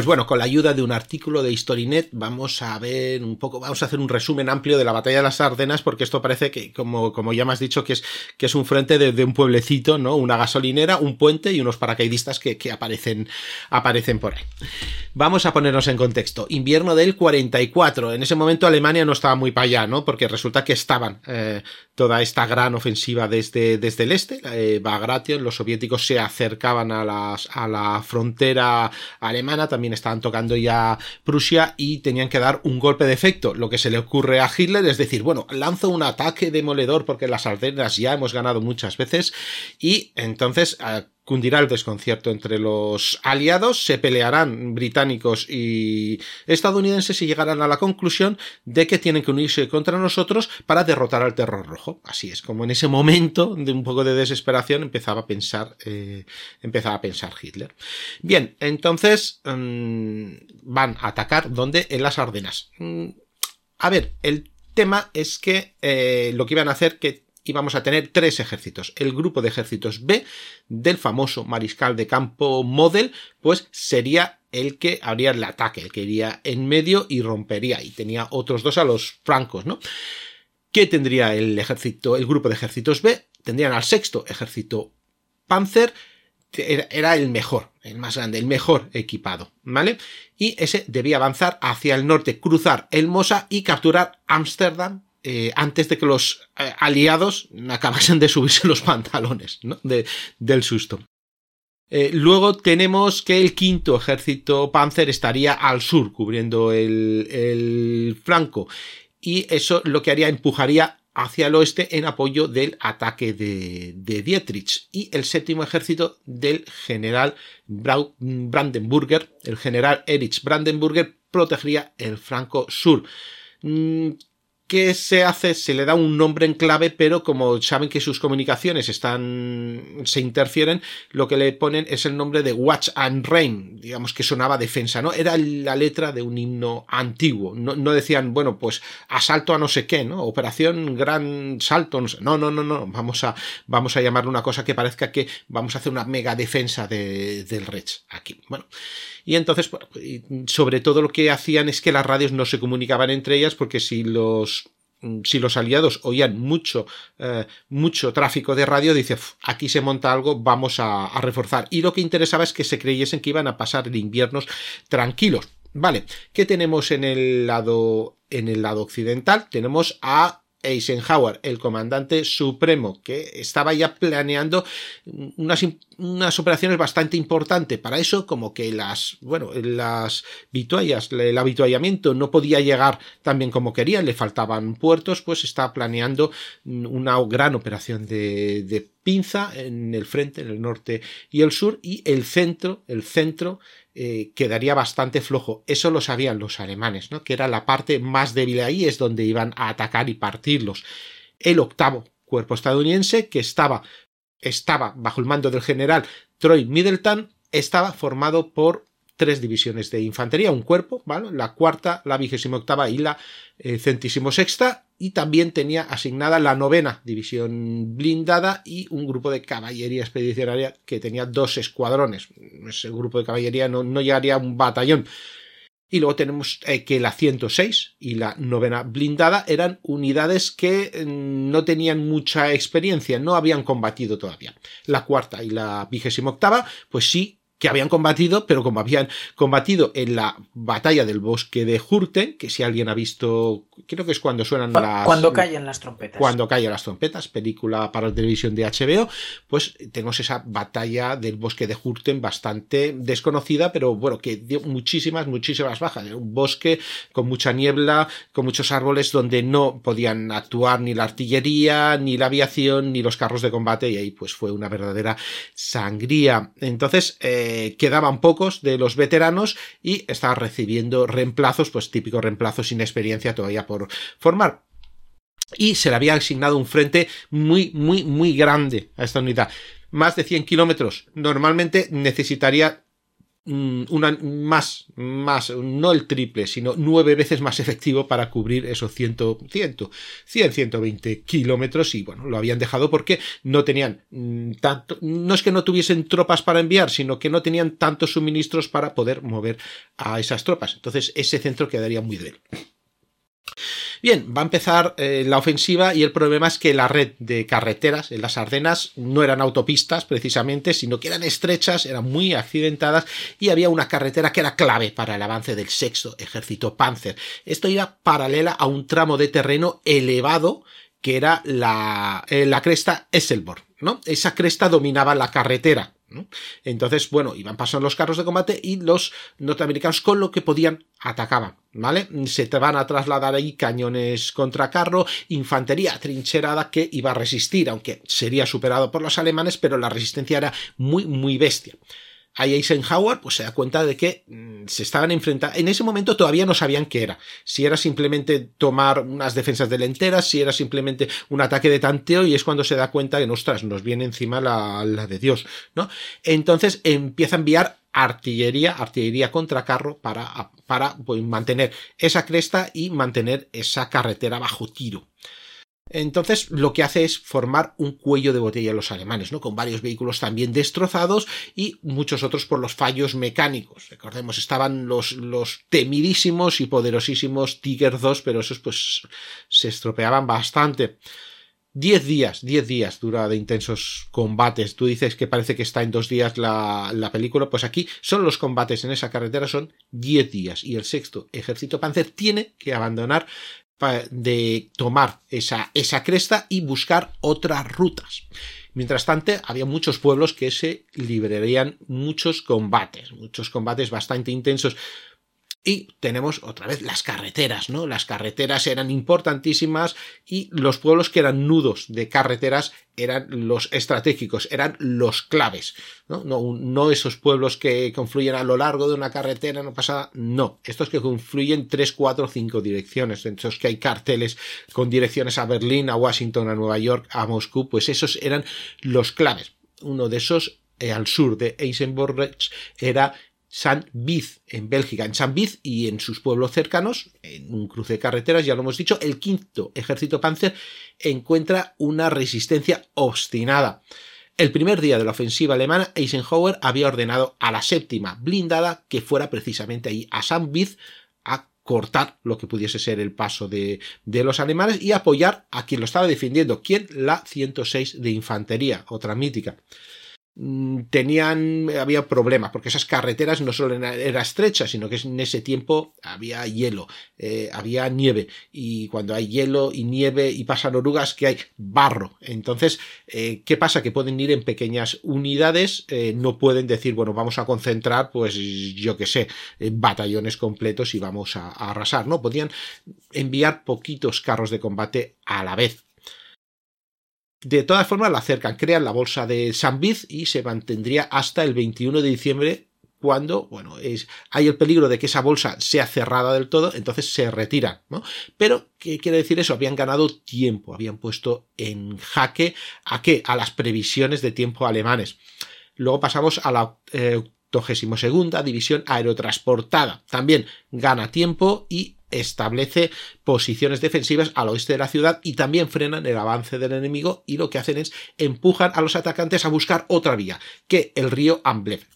Pues bueno, con la ayuda de un artículo de Historinet vamos a ver un poco, vamos a hacer un resumen amplio de la batalla de las Ardenas, porque esto parece que, como, como ya me has dicho, que es, que es un frente de, un pueblecito, ¿no? Una gasolinera, un puente y unos paracaidistas que, que aparecen, aparecen por ahí. Vamos a ponernos en contexto. Invierno del 44. En ese momento Alemania no estaba muy para allá, ¿no? Porque resulta que estaban eh, toda esta gran ofensiva desde, desde el este, Bagration, los soviéticos se acercaban a, las, a la frontera alemana, también estaban tocando ya Prusia y tenían que dar un golpe de efecto. Lo que se le ocurre a Hitler es decir, bueno, lanzo un ataque demoledor porque las Ardenas ya hemos ganado muchas veces y entonces... cundirá el desconcierto entre los aliados, se pelearán británicos y estadounidenses y llegarán a la conclusión de que tienen que unirse contra nosotros para derrotar al terror rojo. Así es, como en ese momento de un poco de desesperación empezaba a pensar, eh, empezaba a pensar Hitler. Bien, entonces mmm, van a atacar donde en las Ardenas. Mm, a ver, el tema es que eh, lo que iban a hacer que íbamos a tener tres ejércitos. El grupo de ejércitos B del famoso mariscal de campo Model, pues sería el que habría el ataque, el que iría en medio y rompería. Y tenía otros dos a los francos, ¿no? ¿Qué tendría el ejército, el grupo de ejércitos B? Tendrían al sexto ejército Panzer, era el mejor, el más grande, el mejor equipado, ¿vale? Y ese debía avanzar hacia el norte, cruzar el Mosa y capturar Ámsterdam eh, antes de que los eh, aliados acabasen de subirse los pantalones ¿no? de, del susto. Eh, luego tenemos que el quinto ejército Panzer estaría al sur, cubriendo el, el flanco. Y eso lo que haría empujaría hacia el oeste en apoyo del ataque de, de Dietrich. Y el séptimo ejército del general Brandenburger, el general Erich Brandenburger, protegería el flanco sur. ¿Qué se hace? Se le da un nombre en clave, pero como saben que sus comunicaciones están, se interfieren, lo que le ponen es el nombre de Watch and Rain, digamos que sonaba defensa, ¿no? Era la letra de un himno antiguo. No, no decían, bueno, pues asalto a no sé qué, ¿no? Operación Gran Salto, no sé. No, no, no, no. Vamos a, vamos a llamarle una cosa que parezca que vamos a hacer una mega defensa de, del Rech aquí. Bueno. Y entonces, sobre todo lo que hacían es que las radios no se comunicaban entre ellas porque si los si los aliados oían mucho, eh, mucho tráfico de radio, dice, aquí se monta algo, vamos a, a, reforzar. Y lo que interesaba es que se creyesen que iban a pasar el inviernos tranquilos. Vale, ¿qué tenemos en el lado, en el lado occidental? Tenemos a Eisenhower, el comandante supremo, que estaba ya planeando unas, unas, operaciones bastante importantes. Para eso, como que las, bueno, las vituallas, el habituallamiento no podía llegar tan bien como querían, le faltaban puertos, pues está planeando una gran operación de, de pinza en el frente, en el norte y el sur, y el centro, el centro eh, quedaría bastante flojo. Eso lo sabían los alemanes, ¿no? Que era la parte más débil ahí, es donde iban a atacar y partirlos. El octavo cuerpo estadounidense, que estaba, estaba bajo el mando del general Troy Middleton, estaba formado por tres divisiones de infantería, un cuerpo, ¿vale? La cuarta, la vigésima octava y la eh, centísimo sexta, y también tenía asignada la novena división blindada y un grupo de caballería expedicionaria que tenía dos escuadrones. Ese grupo de caballería no, no llegaría a un batallón. Y luego tenemos eh, que la 106 y la novena blindada eran unidades que mm, no tenían mucha experiencia, no habían combatido todavía. La cuarta y la vigésima octava, pues sí que habían combatido, pero como habían combatido en la batalla del bosque de Hurten, que si alguien ha visto, creo que es cuando suenan las... Cuando las trompetas. Cuando callen las trompetas, película para la televisión de HBO, pues tenemos esa batalla del bosque de Hurten bastante desconocida, pero bueno, que dio muchísimas, muchísimas bajas. Era un bosque con mucha niebla, con muchos árboles donde no podían actuar ni la artillería, ni la aviación, ni los carros de combate, y ahí pues fue una verdadera sangría. Entonces, eh, quedaban pocos de los veteranos y estaba recibiendo reemplazos, pues típicos reemplazos sin experiencia todavía por formar. Y se le había asignado un frente muy, muy, muy grande a esta unidad. Más de 100 kilómetros. Normalmente necesitaría una más, más, no el triple, sino nueve veces más efectivo para cubrir esos 100, 100, 100 120 kilómetros y bueno, lo habían dejado porque no tenían mm, tanto, no es que no tuviesen tropas para enviar, sino que no tenían tantos suministros para poder mover a esas tropas. Entonces ese centro quedaría muy débil. Bien, va a empezar eh, la ofensiva y el problema es que la red de carreteras en las Ardenas no eran autopistas precisamente, sino que eran estrechas, eran muy accidentadas y había una carretera que era clave para el avance del sexto ejército Panzer. Esto iba paralela a un tramo de terreno elevado que era la, eh, la cresta Esselborn, ¿no? Esa cresta dominaba la carretera Entonces, bueno, iban pasando los carros de combate y los norteamericanos con lo que podían atacaban, ¿vale? Se te van a trasladar ahí cañones contra carro, infantería trincherada que iba a resistir, aunque sería superado por los alemanes, pero la resistencia era muy, muy bestia ahí Eisenhower pues se da cuenta de que mm, se estaban enfrentando. En ese momento todavía no sabían qué era. Si era simplemente tomar unas defensas delanteras, si era simplemente un ataque de tanteo, y es cuando se da cuenta que, ostras, nos viene encima la, la de Dios, ¿no? Entonces empieza a enviar artillería, artillería contra carro para, para pues, mantener esa cresta y mantener esa carretera bajo tiro. Entonces, lo que hace es formar un cuello de botella a los alemanes, ¿no? Con varios vehículos también destrozados y muchos otros por los fallos mecánicos. Recordemos, estaban los, los temidísimos y poderosísimos Tiger 2, pero esos pues se estropeaban bastante. Diez días, diez días dura de intensos combates. Tú dices que parece que está en dos días la, la película, pues aquí son los combates en esa carretera, son diez días. Y el sexto ejército panzer tiene que abandonar de tomar esa, esa cresta y buscar otras rutas. Mientras tanto, había muchos pueblos que se librarían muchos combates, muchos combates bastante intensos. Y tenemos otra vez las carreteras, ¿no? Las carreteras eran importantísimas y los pueblos que eran nudos de carreteras eran los estratégicos, eran los claves, ¿no? No, no esos pueblos que confluyen a lo largo de una carretera, no pasa, no, estos que confluyen tres, cuatro, cinco direcciones, entonces que hay carteles con direcciones a Berlín, a Washington, a Nueva York, a Moscú, pues esos eran los claves. Uno de esos eh, al sur de Eisenborg era San Biz en Bélgica, en San Biz y en sus pueblos cercanos, en un cruce de carreteras, ya lo hemos dicho, el quinto ejército panzer encuentra una resistencia obstinada. El primer día de la ofensiva alemana, Eisenhower había ordenado a la séptima blindada que fuera precisamente ahí a San Biz a cortar lo que pudiese ser el paso de, de, los alemanes y apoyar a quien lo estaba defendiendo, quien la 106 de infantería, otra mítica. Mm, tenían, había problemas, porque esas carreteras no solo eran estrechas, sino que en ese tiempo había hielo, eh, había nieve, y cuando hay hielo y nieve y pasan orugas, que hay barro. Entonces, eh, ¿qué pasa? Que pueden ir en pequeñas unidades, eh, no pueden decir, bueno, vamos a concentrar, pues yo que sé, batallones completos y vamos a arrasar, ¿no? Podían enviar poquitos carros de combate a la vez de todas formas, la acercan, crean la bolsa de San Biz y se mantendría hasta el 21 de diciembre cuando, bueno, es, hay el peligro de que esa bolsa sea cerrada del todo, entonces se retiran, ¿no? Pero, ¿qué quiere decir eso? Habían ganado tiempo, habían puesto en jaque a qué? A las previsiones de tiempo alemanes. Luego pasamos a la eh, 82 División Aerotransportada. También gana tiempo y establece posiciones defensivas al oeste de la ciudad y también frenan el avance del enemigo y lo que hacen es empujan a los atacantes a buscar otra vía, que el río Amblev.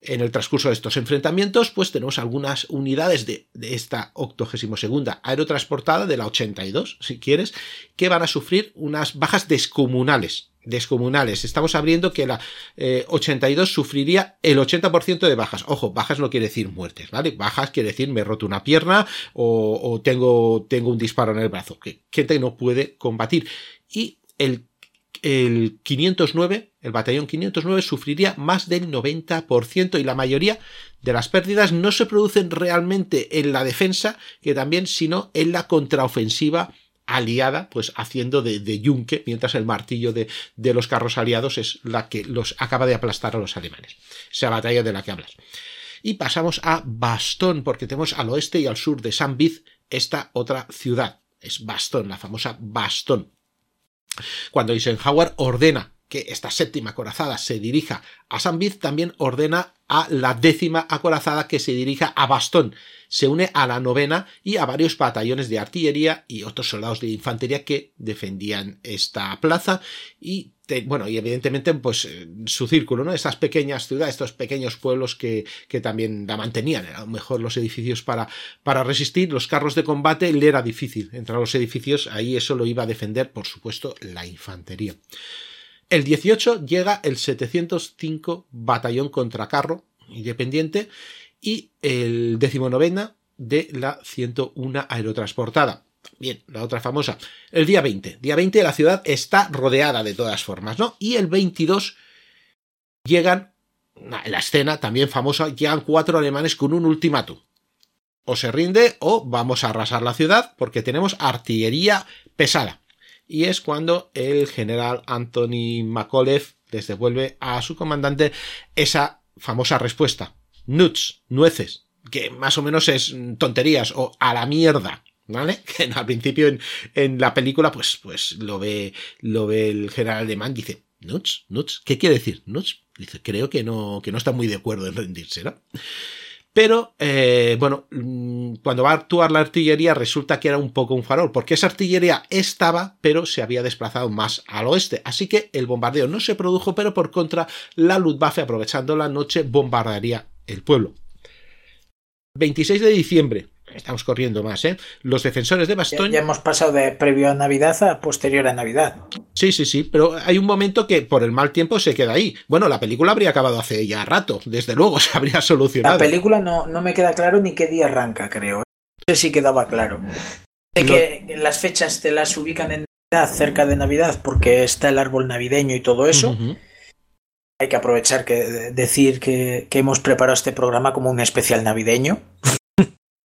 En el transcurso de estos enfrentamientos, pues tenemos algunas unidades de, de esta 82 aerotransportada, de la 82, si quieres, que van a sufrir unas bajas descomunales descomunales. Estamos abriendo que la 82 eh, sufriría el 80% de bajas. Ojo, bajas no quiere decir muertes, ¿vale? Bajas quiere decir me roto una pierna o, tengo, tengo un disparo en el brazo, que gente no puede combatir. Y el, el 509, el batallón 509 sufriría más del 90% y la mayoría de las pérdidas no se producen realmente en la defensa, que también, sino en la contraofensiva aliada, pues haciendo de, de, yunque, mientras el martillo de, de, los carros aliados es la que los acaba de aplastar a los alemanes. Esa batalla de la que hablas. Y pasamos a Bastón, porque tenemos al oeste y al sur de San Biz esta otra ciudad. Es Bastón, la famosa Bastón. Cuando Eisenhower ordena que esta séptima acorazada se dirija a San Biz, también ordena a la décima acorazada que se dirija a Bastón. Se une a la novena y a varios batallones de artillería y otros soldados de infantería que defendían esta plaza y bueno, y evidentemente, pues su círculo, ¿no? Estas pequeñas ciudades, estos pequeños pueblos que, que también la mantenían, a lo mejor los edificios para, para resistir, los carros de combate le era difícil entrar a los edificios, ahí eso lo iba a defender, por supuesto, la infantería. El 18 llega el 705 Batallón Contracarro Independiente y el 19 de la 101 Aerotransportada. Bien, la otra famosa. El día 20. Día 20 la ciudad está rodeada de todas formas, ¿no? Y el 22 llegan, en la escena también famosa, llegan cuatro alemanes con un ultimátum. O se rinde o vamos a arrasar la ciudad porque tenemos artillería pesada. Y es cuando el general Anthony McAuliffe les devuelve a su comandante esa famosa respuesta. Nuts, nueces, que más o menos es tonterías o a la mierda. ¿Vale? Que al principio en, la película, pues, pues lo ve, lo ve el general alemán, dice, Nuts, Nuts, ¿qué quiere decir? Nuts, dice, creo que no, que no está muy de acuerdo en rendirse, ¿no? Pero, eh, bueno, mm, cuando va a actuar la artillería resulta que era un poco un farol, porque esa artillería estaba, pero se había desplazado más al oeste. Así que el bombardeo no se produjo, pero por contra, la Luftwaffe, aprovechando la noche, bombardearía el pueblo. 26 de diciembre, estamos corriendo más, ¿eh? Los defensores de Bastogne. Ya, ya, hemos pasado de previo a Navidad a posterior a Navidad. Sí, sí, sí, pero hay un momento que por el mal tiempo se queda ahí. Bueno, la película habría acabado hace ya rato, desde luego se habría solucionado. La película no, no me queda claro ni qué día arranca, creo. No sé si quedaba claro. De que las fechas te las ubican en Navidad, cerca de Navidad, porque está el árbol navideño y todo eso. Uh -huh. Hay que aprovechar que decir que, que hemos preparado este programa como un especial navideño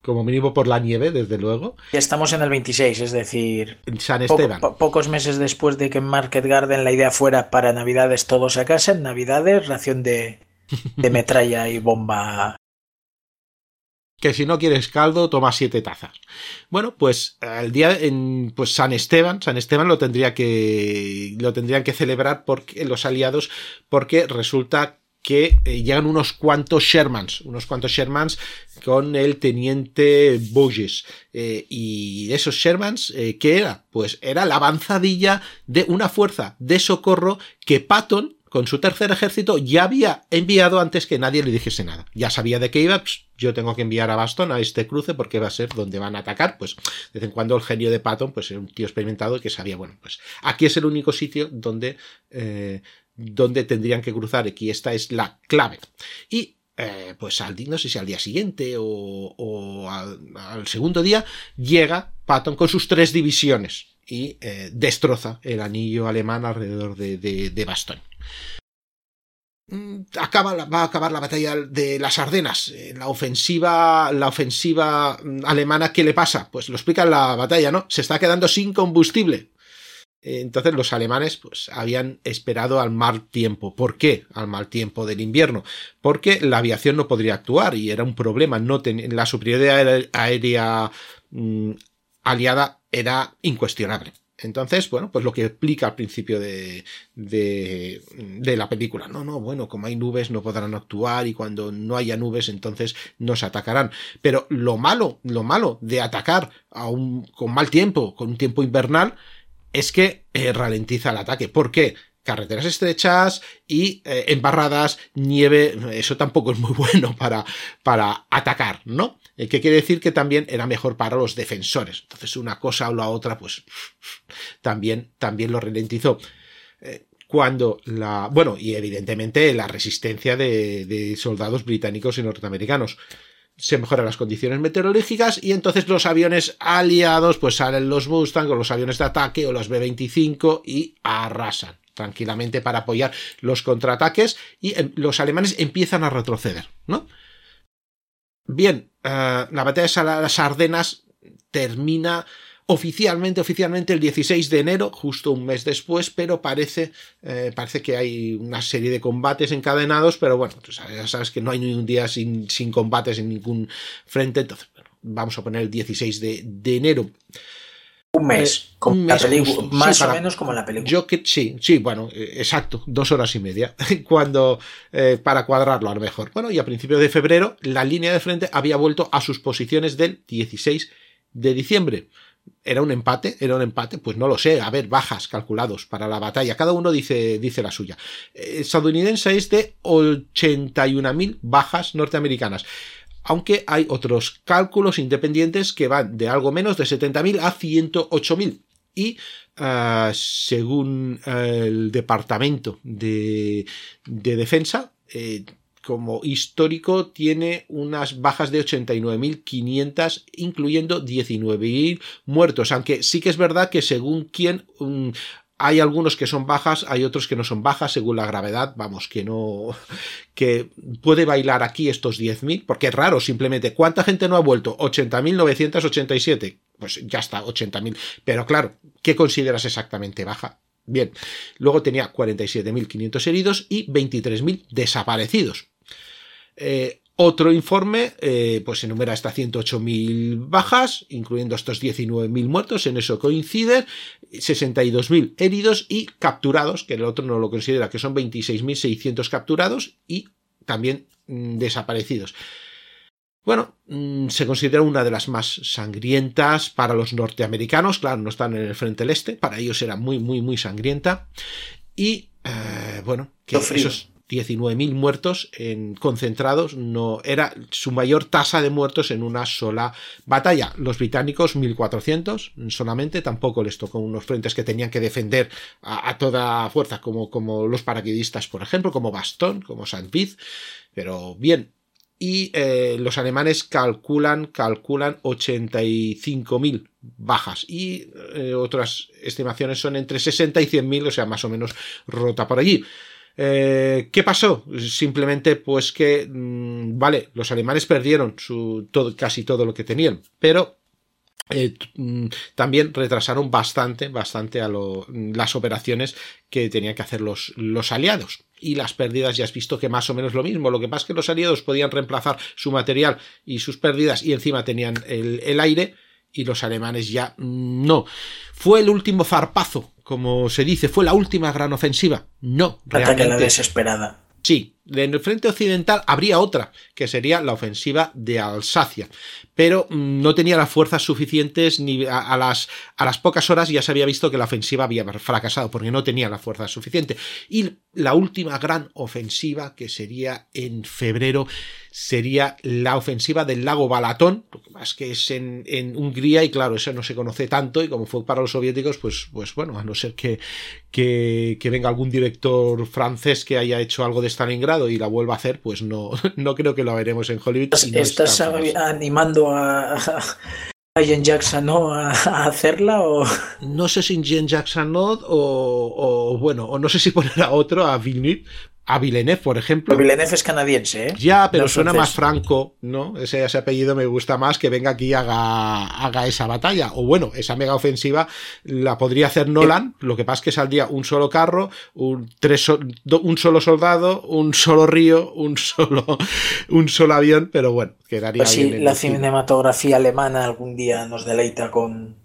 como mínimo por la nieve, desde luego. Estamos en el 26, es decir, en San Esteban. Po po pocos meses después de que en Market Garden la idea fuera para Navidades todos a casa, en Navidades ración de, de metralla y bomba. Que si no quieres caldo, toma siete tazas. Bueno, pues el día en pues San Esteban, San Esteban lo tendría que lo tendrían que celebrar porque los aliados, porque resulta que eh, llegan unos cuantos Shermans, unos cuantos Shermans con el teniente Boges. Eh, y esos Shermans, eh, ¿qué era? Pues era la avanzadilla de una fuerza de socorro que Patton, con su tercer ejército, ya había enviado antes que nadie le dijese nada. Ya sabía de qué iba, pues, yo tengo que enviar a Baston a este cruce porque va a ser donde van a atacar. Pues de vez en cuando el genio de Patton, pues era un tío experimentado que sabía, bueno, pues aquí es el único sitio donde donde tendrían que cruzar, aquí esta es la clave. Y eh, pues al no sé si al día siguiente o, al, segundo día llega Patton con sus tres divisiones y eh, destroza el anillo alemán alrededor de, de, de Bastogne. Acaba, va a acabar la batalla de las Ardenas. Eh, la ofensiva, la ofensiva alemana, ¿qué le pasa? Pues lo explica la batalla, ¿no? Se está quedando sin combustible. Entonces los alemanes pues, habían esperado al mal tiempo. ¿Por qué al mal tiempo del invierno? Porque la aviación no podría actuar y era un problema. No ten... La superioridad aérea mmm, aliada era incuestionable. Entonces, bueno, pues lo que explica al principio de, de, la película. No, no, bueno, como hay nubes no podrán actuar y cuando no haya nubes entonces nos atacarán. Pero lo malo, lo malo de atacar con mal tiempo, con un tiempo invernal, es que eh, ralentiza el ataque. ¿Por qué? Carreteras estrechas y eh, embarradas, nieve, eso tampoco es muy bueno para, para atacar, ¿no? Eh, ¿Qué quiere decir que también era mejor para los defensores. Entonces, una cosa o la otra, pues también, también lo ralentizó. Eh, cuando la. Bueno, y evidentemente la resistencia de soldados británicos y norteamericanos se mejoran las condiciones meteorológicas y entonces los aviones aliados pues salen los Mustang o los aviones de ataque o los B-25 y arrasan tranquilamente para apoyar los contraataques y los alemanes empiezan a retroceder, ¿no? Bien, uh, la batalla de las Ardenas termina oficialmente, oficialmente el 16 de enero, justo un mes después, pero parece, eh, parece que hay una serie de combates encadenados, pero bueno, tú sabes, ya sabes que no hay ni un día sin, sin combates en ningún frente, entonces bueno, vamos a poner el 16 de, de enero. Un mes, eh, como un mes justo, más sí, o para, menos como la película. Yo que sí, sí, bueno, eh, exacto, dos horas y media, cuando eh, para cuadrarlo a lo mejor. Bueno, y a principios de febrero la línea de frente había vuelto a sus posiciones del 16 de diciembre. ¿Era un empate? ¿Era un empate? Pues no lo sé. A ver, bajas calculados para la batalla. Cada uno dice, dice la suya. El estadounidense es de 81.000 bajas norteamericanas. Aunque hay otros cálculos independientes que van de algo menos de 70.000 a 108.000. Y uh, según uh, el Departamento de, de Defensa, eh, como histórico tiene unas bajas de 89.500, incluyendo 19.000 muertos, aunque sí que es verdad que según quien um, Hay algunos que son bajas, hay otros que no son bajas según la gravedad, vamos, que no, que puede bailar aquí estos 10.000, porque es raro simplemente. ¿Cuánta gente no ha vuelto? 80.987. Pues ya está, 80.000. Pero claro, ¿qué consideras exactamente baja? Bien, luego tenía 47.500 heridos y 23.000 desaparecidos. Eh, otro informe, eh, pues enumera hasta 108.000 bajas, incluyendo estos 19.000 muertos, en eso coincide, 62.000 heridos y capturados, que el otro no lo considera, que son 26.600 capturados y también mm, desaparecidos. Bueno, mm, se considera una de las más sangrientas para los norteamericanos, claro, no están en el frente del este, para ellos era muy, muy, muy sangrienta. Y eh, bueno, que esos 19.000 muertos en, concentrados no era su mayor tasa de muertos en una sola batalla. Los británicos 1.400 solamente, tampoco les tocó unos frentes que tenían que defender a, toda fuerza, como, como los paraquedistas, por ejemplo, como Bastón, como Saint Piz. Pero bien, y eh, los alemanes calculan, calculan 85.000 bajas y eh, otras estimaciones son entre 60 y 100.000, o sea, más o menos rota por allí. Eh, ¿Qué pasó? Simplemente pues que, mmm, vale, los alemanes perdieron casi todo lo que tenían, pero eh, también retrasaron bastante, bastante a lo, las operaciones que tenían que hacer los, los aliados. Y las pérdidas ya has visto que más o menos lo mismo. Lo que pasa es que los aliados podían reemplazar su material y sus pérdidas y encima tenían el, el aire y los alemanes ya no. Fue el último zarpazo, como se dice, fue la última gran ofensiva. No, realmente. la desesperada. Sí, en el frente occidental habría otra, que sería la ofensiva de Alsacia, pero no tenía las fuerzas suficientes ni a, las, a las pocas horas ya se había visto que la ofensiva había fracasado, porque no tenía la fuerza suficiente. Y la última gran ofensiva, que sería en febrero, sería la ofensiva del lago Balatón, más que es en, en, Hungría y claro, eso no se conoce tanto y como fue para los soviéticos, pues, pues bueno, a no ser que, que, que venga algún director francés que haya hecho algo de Stalingrado y la vuelva a hacer, pues no, no creo que lo veremos en Hollywood. No ¿Estás animando a, a Jen Jackson ¿no? a, hacerla o no sé si Jen Jackson no o, o, bueno o no sé si poner a otro a Villeneuve a Villeneuve, por ejemplo. Pero Villeneuve es canadiense, ¿eh? Ya, pero no suena francés. más franco, ¿no? Ese, ese, apellido me gusta más que venga aquí y haga, haga esa batalla. O bueno, esa mega ofensiva la podría hacer Nolan, lo que pasa es que saldría un solo carro, un, tres, un solo soldado, un solo río, un solo, un solo avión, pero bueno, quedaría pues bien. Sí, la cinematografía alemana algún día nos deleita con,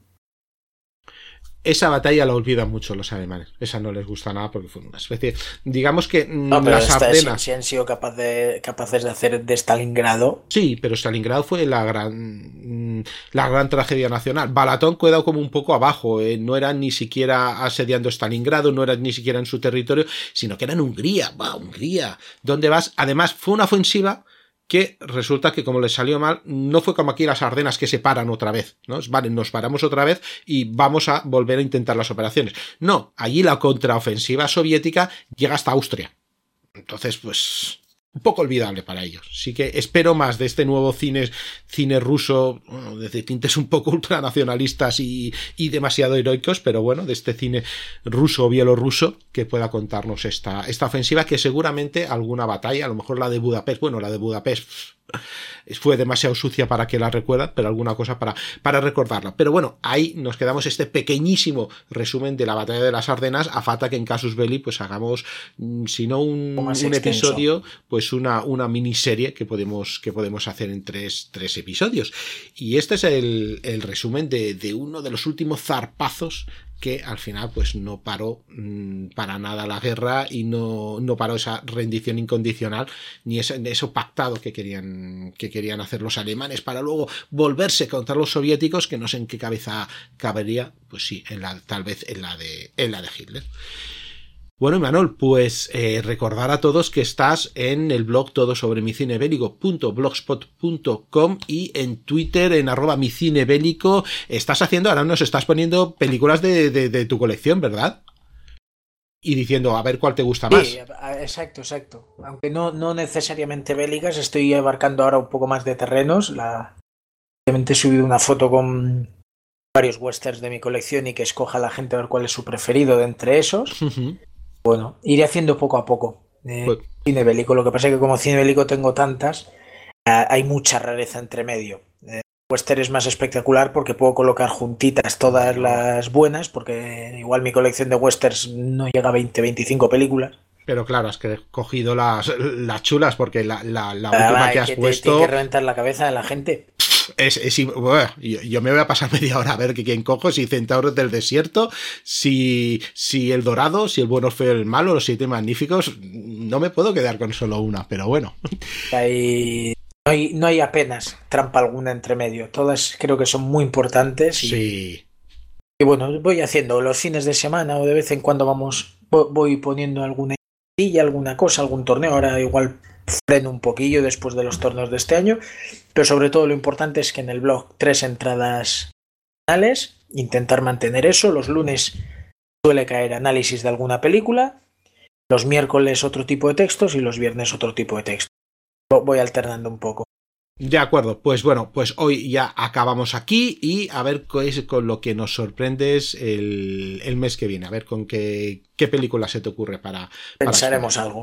esa batalla la olvidan mucho los alemanes. Esa no les gusta nada porque fue una especie. Digamos que no, pero las Ardenas. Si han sido capaz de, capaces de hacer de Stalingrado. Sí, pero Stalingrado fue la gran la gran tragedia nacional. Balatón quedó como un poco abajo. Eh. No eran ni siquiera asediando Stalingrado, no eran ni siquiera en su territorio, sino que era en Hungría. ¡Va, Hungría! ¿Dónde vas? Además, fue una ofensiva que resulta que como les salió mal, no fue como aquí las Ardenas que se paran otra vez, ¿no? Vale, nos paramos otra vez y vamos a volver a intentar las operaciones. No, allí la contraofensiva soviética llega hasta Austria. Entonces, pues, un poco olvidable para ellos. Sí que espero más de este nuevo cine, cine ruso, de tintes un poco ultranacionalistas y, y demasiado heroicos, pero bueno, de este cine ruso o bielorruso que pueda contarnos esta, esta ofensiva, que seguramente alguna batalla, a lo mejor la de Budapest, bueno, la de Budapest fue demasiado sucia para que la recuerdan, pero alguna cosa para, para recordarla. Pero bueno, ahí nos quedamos este pequeñísimo resumen de la batalla de las Ardenas, a falta que en Casus Belli pues hagamos, mm, si no un, un episodio, pues una, una miniserie que podemos, que podemos hacer en tres, tres episodios. Y este es el, el resumen de, de uno de los últimos zarpazos que al final pues no paró mmm, para nada la guerra y no, no paró esa rendición incondicional ni ese, eso pactado que querían, que querían hacer los alemanes para luego volverse contra los soviéticos que no sé en qué cabeza cabería pues sí en la, tal vez en la de, en la de Hitler bueno, Manuel, pues eh, recordar a todos que estás en el blog todo sobre mi cine bélico.blogspot.com y en Twitter en arroba mi cine bélico. Estás haciendo, ahora nos estás poniendo películas de, de, de tu colección, ¿verdad? y diciendo a ver cuál te gusta más. Sí, exacto, exacto. Aunque no, no necesariamente bélicas, estoy abarcando ahora un poco más de terrenos. La... Obviamente he subido una foto con varios westerns de mi colección y que escoja la gente a ver cuál es su preferido de entre esos. Bueno, iré haciendo poco a poco. Eh, Pues- Cine bélico, lo que pasa es que como cine bélico tengo tantas, ah, hay mucha rareza entre medio. Eh, western es más espectacular porque puedo colocar juntitas todas las buenas, porque igual mi colección de westerns no llega a 20-25 películas. Pero claro, has que cogido las, las chulas porque la, la, la Ah, última que es has te- puesto tiene que reventar la cabeza de la gente. Es, yo, yo me voy a pasar media hora a ver que quién cojo, si Centauros del Desierto, si, si el Dorado, si el bueno, feo, el malo, los siete magníficos. No me puedo quedar con solo una, pero bueno. No, hay, no hay apenas trampa alguna entre medio. Todas creo que son muy importantes. Y, Sí. y bueno, voy haciendo los fines de semana o de vez en cuando vamos, vo- voy poniendo alguna idea, alguna cosa, algún torneo. Ahora igual freno un poquillo después de los torneos de este año. Pero sobre todo lo importante es que en el blog tres entradas semanales, intentar mantener eso. Los lunes suele caer análisis de alguna película. Los miércoles otro tipo de textos y los viernes otro tipo de textos. Vo- Voy alternando un poco. De acuerdo, pues bueno, pues hoy ya acabamos aquí y a ver qué es con lo que nos sorprendes el, el mes que viene, a ver con qué, qué película se te ocurre para... Pensaremos algo.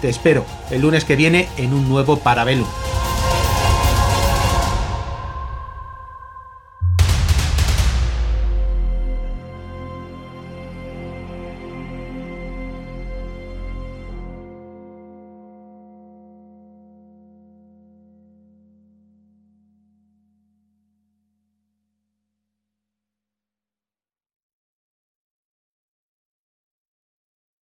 Te espero el lunes que viene en un nuevo Parabellum.